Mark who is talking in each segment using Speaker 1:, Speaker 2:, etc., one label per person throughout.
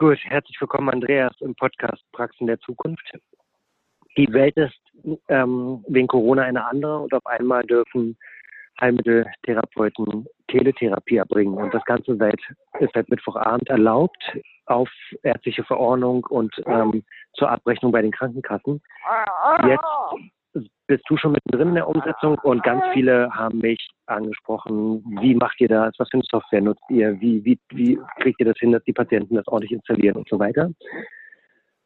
Speaker 1: Gut, herzlich willkommen, Andreas, im Podcast Praxen der Zukunft. Die Welt ist ähm, wegen Corona eine andere und auf einmal dürfen Heilmitteltherapeuten Teletherapie erbringen. Und das Ganze seit, ist seit Mittwochabend erlaubt auf ärztliche Verordnung und ähm, zur Abrechnung bei den Krankenkassen. Jetzt bist du schon mittendrin in der Umsetzung und ganz viele haben mich angesprochen, wie macht ihr das, was für eine Software nutzt ihr, wie, wie, wie kriegt ihr das hin, dass die Patienten das ordentlich installieren und so weiter.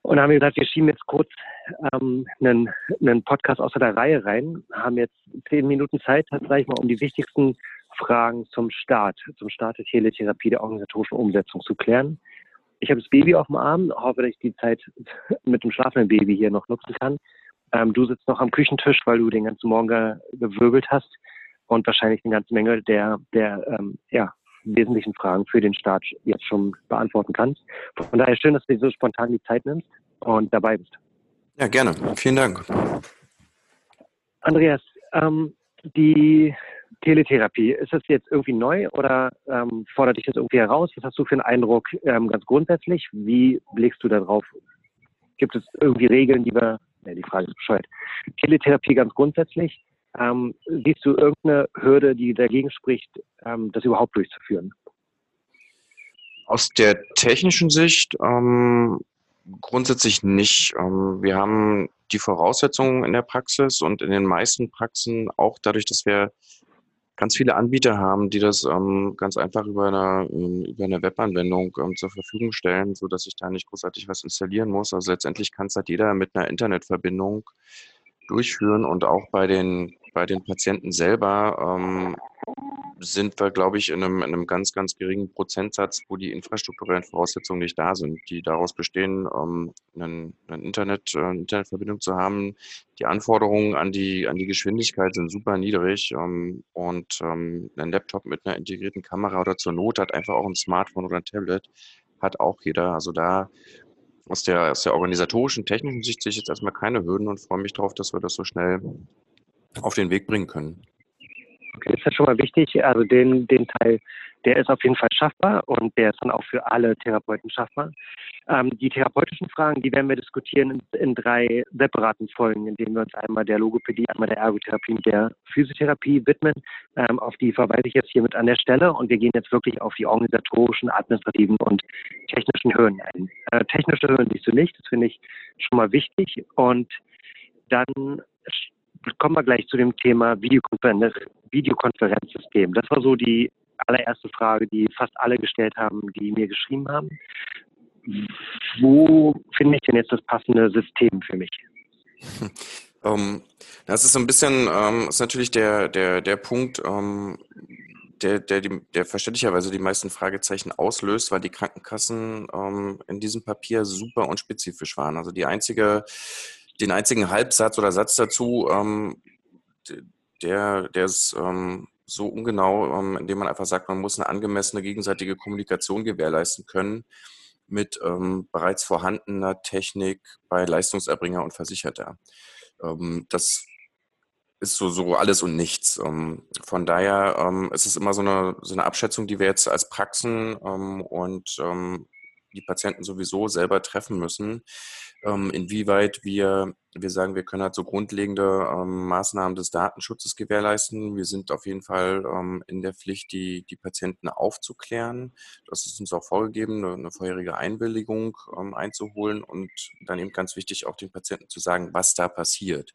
Speaker 1: Und haben wir gesagt, wir schieben jetzt kurz ähm, einen, einen Podcast außer der Reihe rein, haben jetzt zehn Minuten Zeit, sage ich mal, um die wichtigsten Fragen zum Start, zum Start der Teletherapie, der organisatorischen Umsetzung zu klären. Ich habe das Baby auf dem Arm, hoffe, dass ich die Zeit mit dem schlafenden Baby hier noch nutzen kann. Ähm, du sitzt noch am Küchentisch, weil du den ganzen Morgen gewirbelt hast und wahrscheinlich eine ganze Menge der, der ähm, ja, wesentlichen Fragen für den Start jetzt schon beantworten kannst. Von daher schön, dass du dir so spontan die Zeit nimmst und dabei bist.
Speaker 2: Ja, gerne. Vielen Dank.
Speaker 1: Andreas, ähm, die Teletherapie, ist das jetzt irgendwie neu oder ähm, fordert dich das irgendwie heraus? Was hast du für einen Eindruck ähm, ganz grundsätzlich? Wie blickst du da drauf? Gibt es irgendwie Regeln, die wir, ne, die Frage ist bescheuert. Teletherapie ganz grundsätzlich, ähm, siehst du irgendeine Hürde, die dagegen spricht, ähm, das überhaupt durchzuführen?
Speaker 2: Aus der technischen Sicht ähm, grundsätzlich nicht. Ähm, wir haben die Voraussetzungen in der Praxis und in den meisten Praxen auch dadurch, dass wir ganz viele Anbieter haben, die das ähm, ganz einfach über eine, ähm, über eine Webanwendung ähm, zur Verfügung stellen, so dass ich da nicht großartig was installieren muss. Also letztendlich kann es halt jeder mit einer Internetverbindung durchführen und auch bei den bei den Patienten selber ähm, sind wir, glaube ich, in einem, in einem ganz, ganz geringen Prozentsatz, wo die infrastrukturellen Voraussetzungen nicht da sind, die daraus bestehen, ähm, einen, einen Internet, äh, eine Internetverbindung zu haben. Die Anforderungen an die, an die Geschwindigkeit sind super niedrig ähm, und ähm, ein Laptop mit einer integrierten Kamera oder zur Not hat einfach auch ein Smartphone oder ein Tablet, hat auch jeder. Also da aus der, aus der organisatorischen, technischen Sicht sehe ich jetzt erstmal keine Hürden und freue mich darauf, dass wir das so schnell auf den Weg bringen können.
Speaker 1: Okay, das ist ja schon mal wichtig. Also den, den Teil, der ist auf jeden Fall schaffbar und der ist dann auch für alle Therapeuten schaffbar. Ähm, die therapeutischen Fragen, die werden wir diskutieren in, in, drei separaten Folgen, in denen wir uns einmal der Logopädie, einmal der Ergotherapie und der Physiotherapie widmen. Ähm, auf die verweise ich jetzt hiermit an der Stelle und wir gehen jetzt wirklich auf die organisatorischen, administrativen und technischen Hürden ein. Äh, technische Hürden siehst du nicht, das finde ich schon mal wichtig und dann kommen wir gleich zu dem Thema Videokonferenz, Videokonferenzsystem. Das war so die allererste Frage, die fast alle gestellt haben, die mir geschrieben haben. Wo finde ich denn jetzt das passende System für mich?
Speaker 2: Um, ähm, das ist so ein bisschen, um, ähm, ist natürlich der, der, der Punkt, um, ähm, der, der, der verständlicherweise die meisten Fragezeichen auslöst, weil die Krankenkassen in diesem Papier super unspezifisch waren. Also die einzige den einzigen Halbsatz oder Satz dazu, ähm, der, der ist ähm, so ungenau, ähm, indem man einfach sagt, man muss eine angemessene gegenseitige Kommunikation gewährleisten können mit ähm, bereits vorhandener Technik bei Leistungserbringer und Versicherter. Ähm, das ist so, so alles und nichts. Ähm, von daher ist es immer so eine, so eine Abschätzung, die wir jetzt als Praxen und die Patienten sowieso selber treffen müssen ähm, inwieweit wir, wir sagen, wir können halt so grundlegende ähm, Maßnahmen des Datenschutzes gewährleisten. Wir sind auf jeden Fall ähm, in der Pflicht, die, die Patienten aufzuklären. Das ist uns auch vorgegeben, eine, eine vorherige Einwilligung ähm, einzuholen und dann eben ganz wichtig, auch den Patienten zu sagen, was da passiert.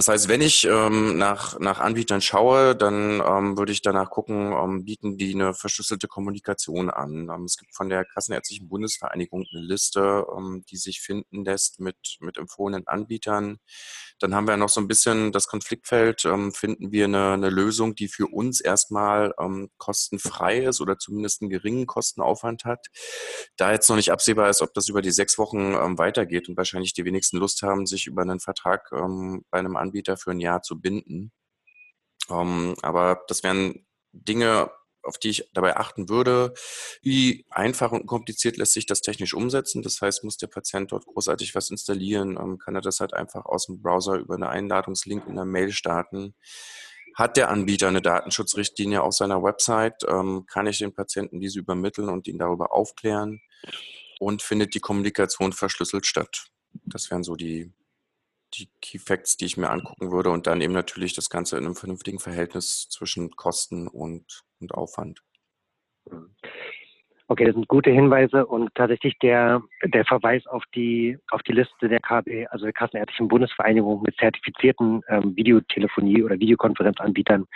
Speaker 2: Das heißt, wenn ich ähm, nach, nach Anbietern schaue, dann ähm, würde ich danach gucken, ähm, bieten die eine verschlüsselte Kommunikation an. Ähm, es gibt von der Kassenärztlichen Bundesvereinigung eine Liste, ähm, die sich finden lässt mit, mit empfohlenen Anbietern. Dann haben wir noch so ein bisschen das Konfliktfeld, ähm, finden wir eine, eine Lösung, die für uns erstmal kostenfrei ist oder zumindest einen geringen Kostenaufwand hat. Da jetzt noch nicht absehbar ist, ob das über die sechs Wochen weitergeht und wahrscheinlich die wenigsten Lust haben, sich über einen Vertrag bei einem Anbieter für ein Jahr zu binden. Ähm, aber das wären Dinge, auf die ich dabei achten würde, wie einfach und kompliziert lässt sich das technisch umsetzen. Das heißt, muss der Patient dort großartig was installieren, ähm, kann er das halt einfach aus dem Browser über eine Einladungslink in der Mail starten. Hat der Anbieter eine Datenschutzrichtlinie auf seiner Website, ähm, kann ich den Patienten diese übermitteln und ihn darüber aufklären. und findet die Kommunikation verschlüsselt statt. Das wären so die, die Key Facts, die ich mir angucken würde und dann eben natürlich das Ganze in einem vernünftigen Verhältnis zwischen Kosten und, und Aufwand.
Speaker 1: Mhm. Okay, das sind gute Hinweise und tatsächlich der, der Verweis auf die, auf die Liste der KB, also der Kassenärztlichen Bundesvereinigung mit zertifizierten ähm, Videotelefonie- oder Videokonferenzanbietern,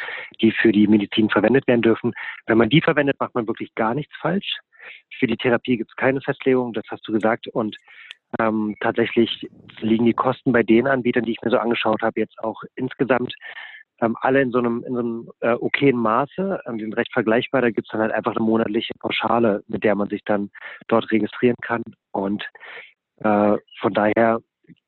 Speaker 1: die für die Medizin verwendet werden dürfen. Wenn man die verwendet, macht man wirklich gar nichts falsch. Für die Therapie gibt es keine Festlegung, das hast du gesagt. Und ähm, tatsächlich liegen die Kosten bei den Anbietern, die ich mir so angeschaut habe, jetzt auch insgesamt ähm, alle in so einem, in so einem äh, okayen Maße. Ähm, die sind recht vergleichbar. Da gibt es dann halt einfach eine monatliche Pauschale, mit der man sich dann dort registrieren kann. Und äh, von daher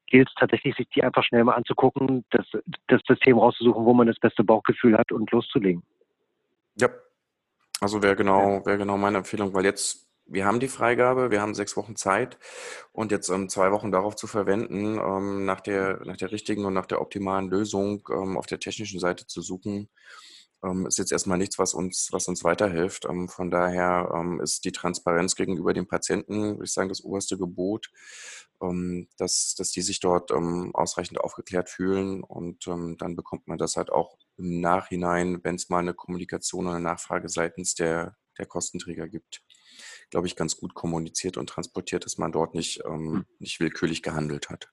Speaker 1: gilt es tatsächlich, sich die einfach schnell mal anzugucken, das, das System rauszusuchen, wo man das beste Bauchgefühl hat und loszulegen.
Speaker 2: Ja, also wäre genau, wäre genau meine Empfehlung, weil jetzt wir haben die Freigabe, wir haben sechs Wochen Zeit. Und jetzt ähm, zwei Wochen darauf zu verwenden, ähm, nach, der, nach der richtigen und nach der optimalen Lösung ähm, auf der technischen Seite zu suchen, ähm, ist jetzt erstmal nichts, was uns, was uns weiterhilft. Ähm, von daher ähm, ist die Transparenz gegenüber dem Patienten, würde ich sagen, das oberste Gebot, dass, dass die sich dort ausreichend aufgeklärt fühlen. Und dann bekommt man das halt auch im Nachhinein, wenn es mal eine Kommunikation oder eine Nachfrage seitens der, der Kostenträger gibt glaube ich, ganz gut kommuniziert und transportiert, dass man dort nicht, ähm, hm. nicht willkürlich gehandelt hat.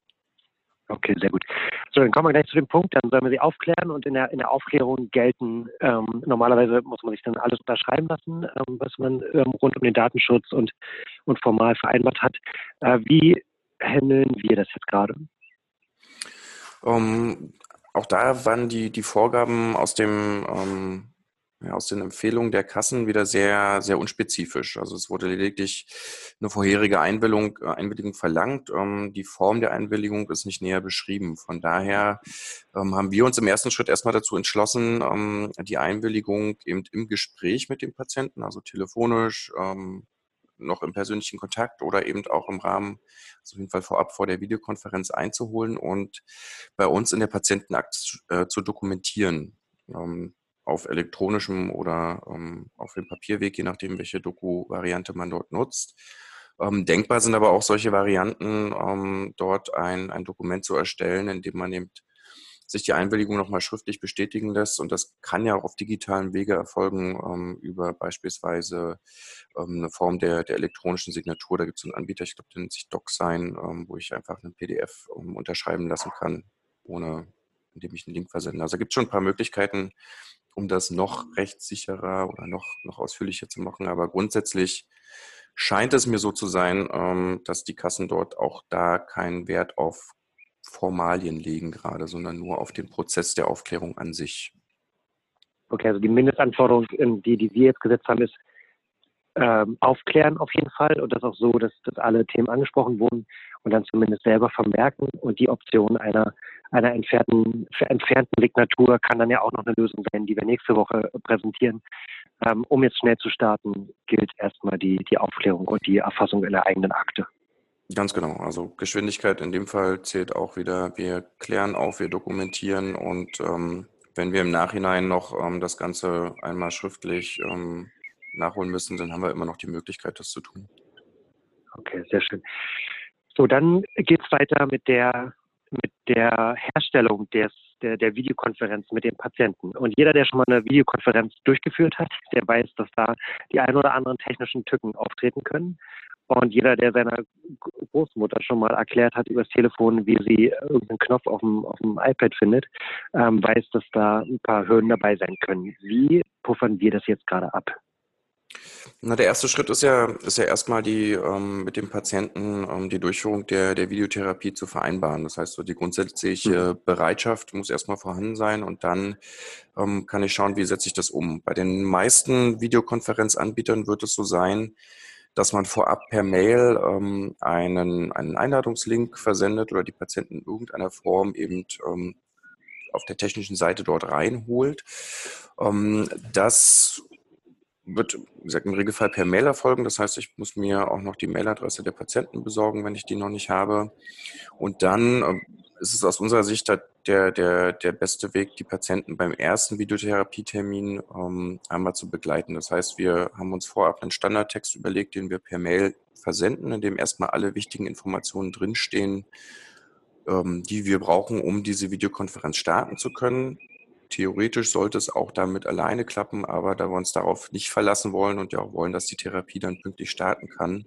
Speaker 1: Okay, sehr gut. So, dann kommen wir gleich zu dem Punkt, dann sollen wir sie aufklären und in der, in der Aufklärung gelten, ähm, normalerweise muss man sich dann alles unterschreiben lassen, ähm, was man ähm, rund um den Datenschutz und, und formal vereinbart hat. Äh, wie handeln wir das jetzt gerade?
Speaker 2: Ähm, auch da waren die, die Vorgaben aus dem ähm, ja, aus den Empfehlungen der Kassen wieder sehr, sehr unspezifisch. Also es wurde lediglich eine vorherige Einwilligung, äh, Einwilligung verlangt. Ähm, die Form der Einwilligung ist nicht näher beschrieben. Von daher ähm, haben wir uns im ersten Schritt erstmal dazu entschlossen, ähm, die Einwilligung eben im Gespräch mit dem Patienten, also telefonisch, ähm, noch im persönlichen Kontakt oder eben auch im Rahmen, also auf jeden Fall vorab vor der Videokonferenz einzuholen und bei uns in der Patientenakt äh, zu dokumentieren. Ähm, auf elektronischem oder ähm, auf dem Papierweg, je nachdem, welche Doku-Variante man dort nutzt. Ähm, denkbar sind aber auch solche Varianten, ähm, dort ein, ein Dokument zu erstellen, in dem man eben sich die Einwilligung nochmal schriftlich bestätigen lässt. Und das kann ja auch auf digitalen Wege erfolgen, ähm, über beispielsweise ähm, eine Form der, der elektronischen Signatur. Da gibt es einen Anbieter, ich glaube, der nennt sich DocSign, ähm, wo ich einfach ein PDF ähm, unterschreiben lassen kann, ohne indem ich einen Link versende. Also gibt es schon ein paar Möglichkeiten, um das noch rechtssicherer oder noch, noch ausführlicher zu machen. Aber grundsätzlich scheint es mir so zu sein, ähm, dass die Kassen dort auch da keinen Wert auf Formalien legen gerade, sondern nur auf den Prozess der Aufklärung an sich.
Speaker 1: Okay, also die Mindestanforderung, die, die wir jetzt gesetzt haben, ist ähm, aufklären auf jeden Fall und das auch so, dass, dass alle Themen angesprochen wurden und dann zumindest selber vermerken und die Option einer einer entfernten, entfernten Signatur kann dann ja auch noch eine Lösung sein, die wir nächste Woche präsentieren. Ähm, um jetzt schnell zu starten, gilt erstmal die, die Aufklärung und die Erfassung in der eigenen Akte.
Speaker 2: Ganz genau. Also Geschwindigkeit in dem Fall zählt auch wieder. Wir klären auf, wir dokumentieren und ähm, wenn wir im Nachhinein noch ähm, das Ganze einmal schriftlich ähm, nachholen müssen, dann haben wir immer noch die Möglichkeit, das zu tun.
Speaker 1: Okay, sehr schön. So, dann geht es weiter mit der mit der Herstellung des, der, der Videokonferenz mit dem Patienten. Und jeder, der schon mal eine Videokonferenz durchgeführt hat, der weiß, dass da die ein oder anderen technischen Tücken auftreten können. Und jeder, der seiner Großmutter schon mal erklärt hat übers Telefon, wie sie irgendeinen Knopf auf dem, auf dem iPad findet, ähm, weiß, dass da ein paar Hürden dabei sein können. Wie puffern wir das jetzt gerade ab?
Speaker 2: Na, der erste Schritt ist ja, ist ja erstmal die, ähm, mit dem Patienten ähm, die Durchführung der, der Videotherapie zu vereinbaren. Das heißt, so die grundsätzliche mhm. Bereitschaft muss erstmal vorhanden sein und dann ähm, kann ich schauen, wie setze ich das um. Bei den meisten Videokonferenzanbietern wird es so sein, dass man vorab per Mail ähm, einen, einen Einladungslink versendet oder die Patienten in irgendeiner Form eben ähm, auf der technischen Seite dort reinholt. Ähm, das wird, wie gesagt, im Regelfall per Mail erfolgen. Das heißt, ich muss mir auch noch die Mailadresse der Patienten besorgen, wenn ich die noch nicht habe. Und dann äh, ist es aus unserer Sicht der, der, der beste Weg, die Patienten beim ersten Videotherapietermin ähm, einmal zu begleiten. Das heißt, wir haben uns vorab einen Standardtext überlegt, den wir per Mail versenden, in dem erstmal alle wichtigen Informationen drinstehen, ähm, die wir brauchen, um diese Videokonferenz starten zu können. Theoretisch sollte es auch damit alleine klappen, aber da wir uns darauf nicht verlassen wollen und ja auch wollen, dass die Therapie dann pünktlich starten kann,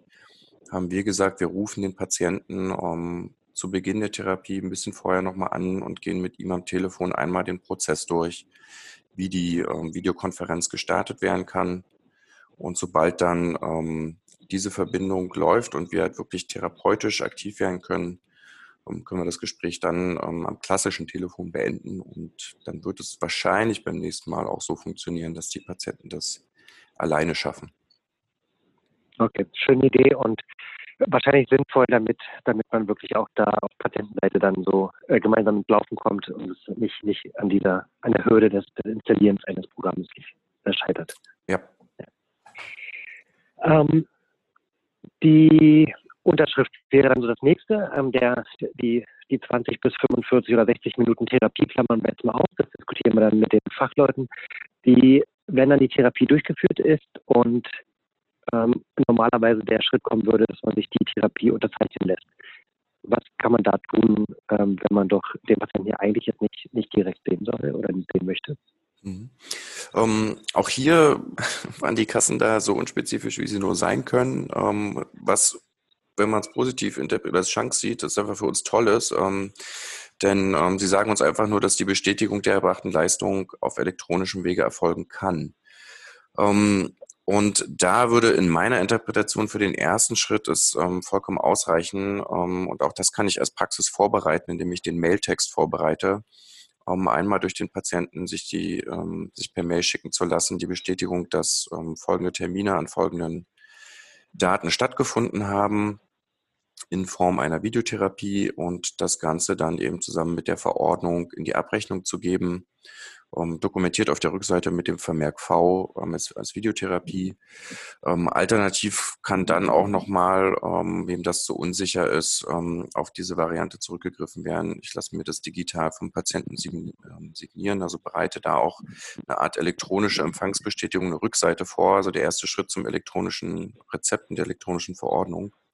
Speaker 2: haben wir gesagt, wir rufen den Patienten um, zu Beginn der Therapie ein bisschen vorher nochmal an und gehen mit ihm am Telefon einmal den Prozess durch, wie die ähm, Videokonferenz gestartet werden kann. Und sobald dann ähm, diese Verbindung läuft und wir halt wirklich therapeutisch aktiv werden können, ähm, können wir das Gespräch dann ähm, am klassischen Telefon beenden und dann wird es wahrscheinlich beim nächsten Mal auch so funktionieren, dass die Patienten das alleine schaffen.
Speaker 1: Okay, schöne Idee und wahrscheinlich sinnvoll, damit, damit man wirklich auch da auf Patientenseite dann so äh, gemeinsam ins Laufen kommt und es nicht, nicht an dieser, an der Hürde des, des Installierens eines Programms scheitert.
Speaker 2: Ja.
Speaker 1: ja. Ähm, die Unterschrift wäre dann so das nächste. Ähm, der, die, die 20 bis 45 oder 60 Minuten Therapie klammern wir jetzt mal aus. Das diskutieren wir dann mit den Fachleuten. Die, wenn dann die Therapie durchgeführt ist und ähm, normalerweise der Schritt kommen würde, dass man sich die Therapie unterzeichnen lässt. Was kann man da tun, ähm, wenn man doch den Patienten hier eigentlich jetzt nicht, nicht direkt sehen soll oder nicht sehen möchte?
Speaker 2: Mhm. Ähm, auch hier waren die Kassen da so unspezifisch, wie sie nur sein können. Ähm, was wenn man es positiv als Chance sieht, das einfach für uns toll ist. Ähm, denn ähm, sie sagen uns einfach nur, dass die Bestätigung der erbrachten Leistung auf elektronischem Wege erfolgen kann. Ähm, und da würde in meiner Interpretation für den ersten Schritt es ähm, vollkommen ausreichen. Ähm, und auch das kann ich als Praxis vorbereiten, indem ich den Mailtext vorbereite, um einmal durch den Patienten sich die ähm, sich per Mail schicken zu lassen, die Bestätigung, dass ähm, folgende Termine an folgenden Daten stattgefunden haben in Form einer Videotherapie und das Ganze dann eben zusammen mit der Verordnung in die Abrechnung zu geben. Um, dokumentiert auf der Rückseite mit dem Vermerk V um, als, als, Videotherapie. Um, alternativ kann dann auch nochmal, wem das zu unsicher ist, auf diese Variante zurückgegriffen werden. Ich lasse mir das digital vom Patienten signieren, also bereite da auch eine Art elektronische Empfangsbestätigung, eine Rückseite vor, also der erste Schritt zum elektronischen Rezepten der elektronischen Verordnung ähm,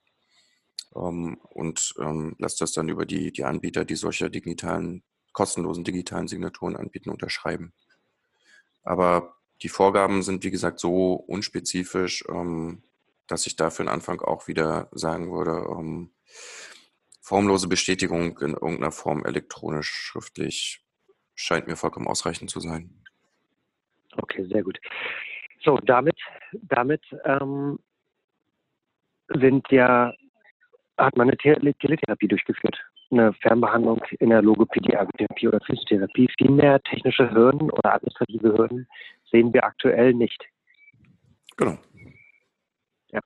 Speaker 2: und ähm, lasst das dann über die, die Anbieter, die solche digitalen, kostenlosen digitalen Signaturen anbieten, unterschreiben. Aber die Vorgaben sind, wie gesagt, so unspezifisch, ähm, dass ich da für den Anfang auch wieder sagen würde, ähm, formlose Bestätigung in irgendeiner Form elektronisch, schriftlich, scheint mir vollkommen ausreichend zu sein.
Speaker 1: Okay, sehr gut. So, damit, damit ähm, sind ja hat man eine Teletherapie durchgeführt. Eine Fernbehandlung in der Logopädie, Ergotherapie oder Physiotherapie. Viel mehr technische Hürden oder administrative Hürden sehen wir aktuell nicht.
Speaker 2: Genau.
Speaker 1: Ja.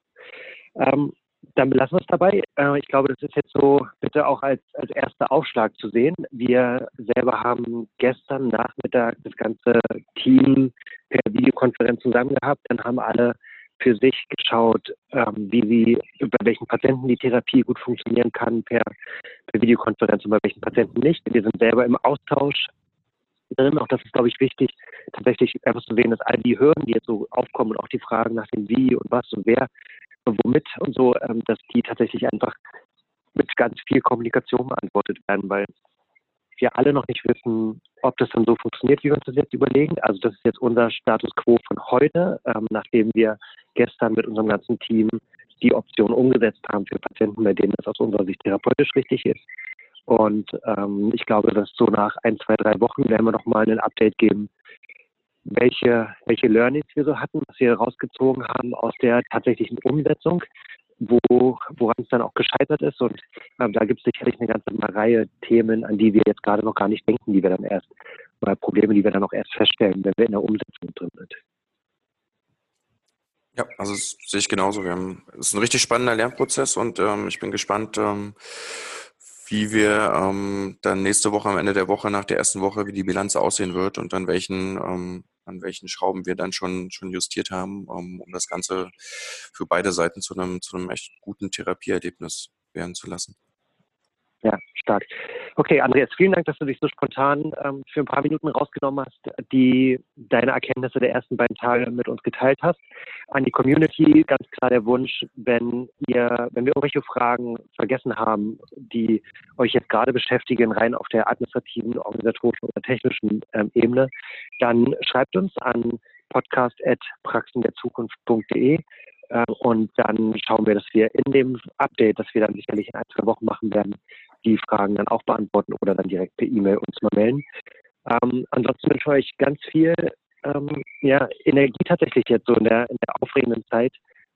Speaker 1: Ähm, dann belassen wir es dabei. Äh, ich glaube, das ist jetzt so bitte auch als, als erster Aufschlag zu sehen. Wir selber haben gestern Nachmittag das ganze Team per Videokonferenz zusammen gehabt. Dann haben alle für sich geschaut, ähm, wie sie, bei welchen Patienten die Therapie gut funktionieren kann per, per Videokonferenz und bei welchen Patienten nicht. Wir sind selber im Austausch drin. Auch das ist, glaube ich, wichtig, tatsächlich einfach zu sehen, dass all die Hürden, die jetzt so aufkommen und auch die Fragen nach dem Wie und was und wer und womit und so, ähm, dass die tatsächlich einfach mit ganz viel Kommunikation beantwortet werden, weil wir alle noch nicht wissen, ob das dann so funktioniert, wie wir uns das jetzt überlegen. Also das ist jetzt unser Status quo von heute, ähm, nachdem wir gestern mit unserem ganzen Team die Option umgesetzt haben für Patienten, bei denen das aus unserer Sicht therapeutisch richtig ist. Und ähm, ich glaube, dass so nach ein, zwei, drei Wochen werden wir nochmal ein Update geben, welche, welche Learnings wir so hatten, was wir rausgezogen haben aus der tatsächlichen Umsetzung wo, woran es dann auch gescheitert ist. Und ähm, da gibt es sicherlich eine ganze Reihe Themen, an die wir jetzt gerade noch gar nicht denken, die wir dann erst, oder Probleme, die wir dann auch erst feststellen, wenn wir in der Umsetzung drin sind.
Speaker 2: Ja, also das sehe ich genauso. Wir haben, es ist ein richtig spannender Lernprozess und ähm, ich bin gespannt, ähm, wie wir ähm, dann nächste Woche am Ende der Woche nach der ersten Woche, wie die Bilanz aussehen wird und an welchen ähm, an welchen Schrauben wir dann schon, schon justiert haben, um, um das Ganze für beide Seiten zu einem, zu einem echt guten Therapieerlebnis werden zu lassen.
Speaker 1: Ja, stark. Okay, Andreas, vielen Dank, dass du dich so spontan ähm, für ein paar Minuten rausgenommen hast, die deine Erkenntnisse der ersten beiden Tage mit uns geteilt hast. An die Community ganz klar der Wunsch, wenn ihr, wenn wir irgendwelche Fragen vergessen haben, die euch jetzt gerade beschäftigen, rein auf der administrativen, organisatorischen oder technischen ähm, Ebene, dann schreibt uns an podcast.praxenderzukunft.de äh, und dann schauen wir, dass wir in dem Update, das wir dann sicherlich in ein, zwei Wochen machen werden, die Fragen dann auch beantworten oder dann direkt per E-Mail uns mal melden. Ähm, ansonsten wünsche ich euch ganz viel ähm, ja, Energie tatsächlich jetzt so in der, in der aufregenden Zeit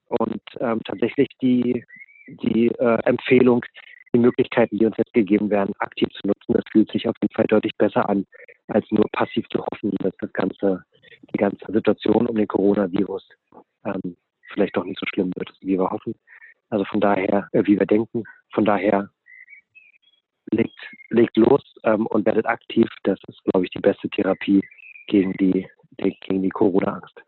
Speaker 1: und ähm, tatsächlich die, die äh, Empfehlung, die Möglichkeiten, die uns jetzt gegeben werden, aktiv zu nutzen. Das fühlt sich auf jeden Fall deutlich besser an, als nur passiv zu hoffen, dass das ganze, die ganze Situation um den Coronavirus ähm, vielleicht doch nicht so schlimm wird, wie wir hoffen. Also von daher, äh, wie wir denken, von daher legt, legt los ähm, und werdet aktiv. Das ist, glaube ich, die beste Therapie gegen die, gegen die Corona-Angst.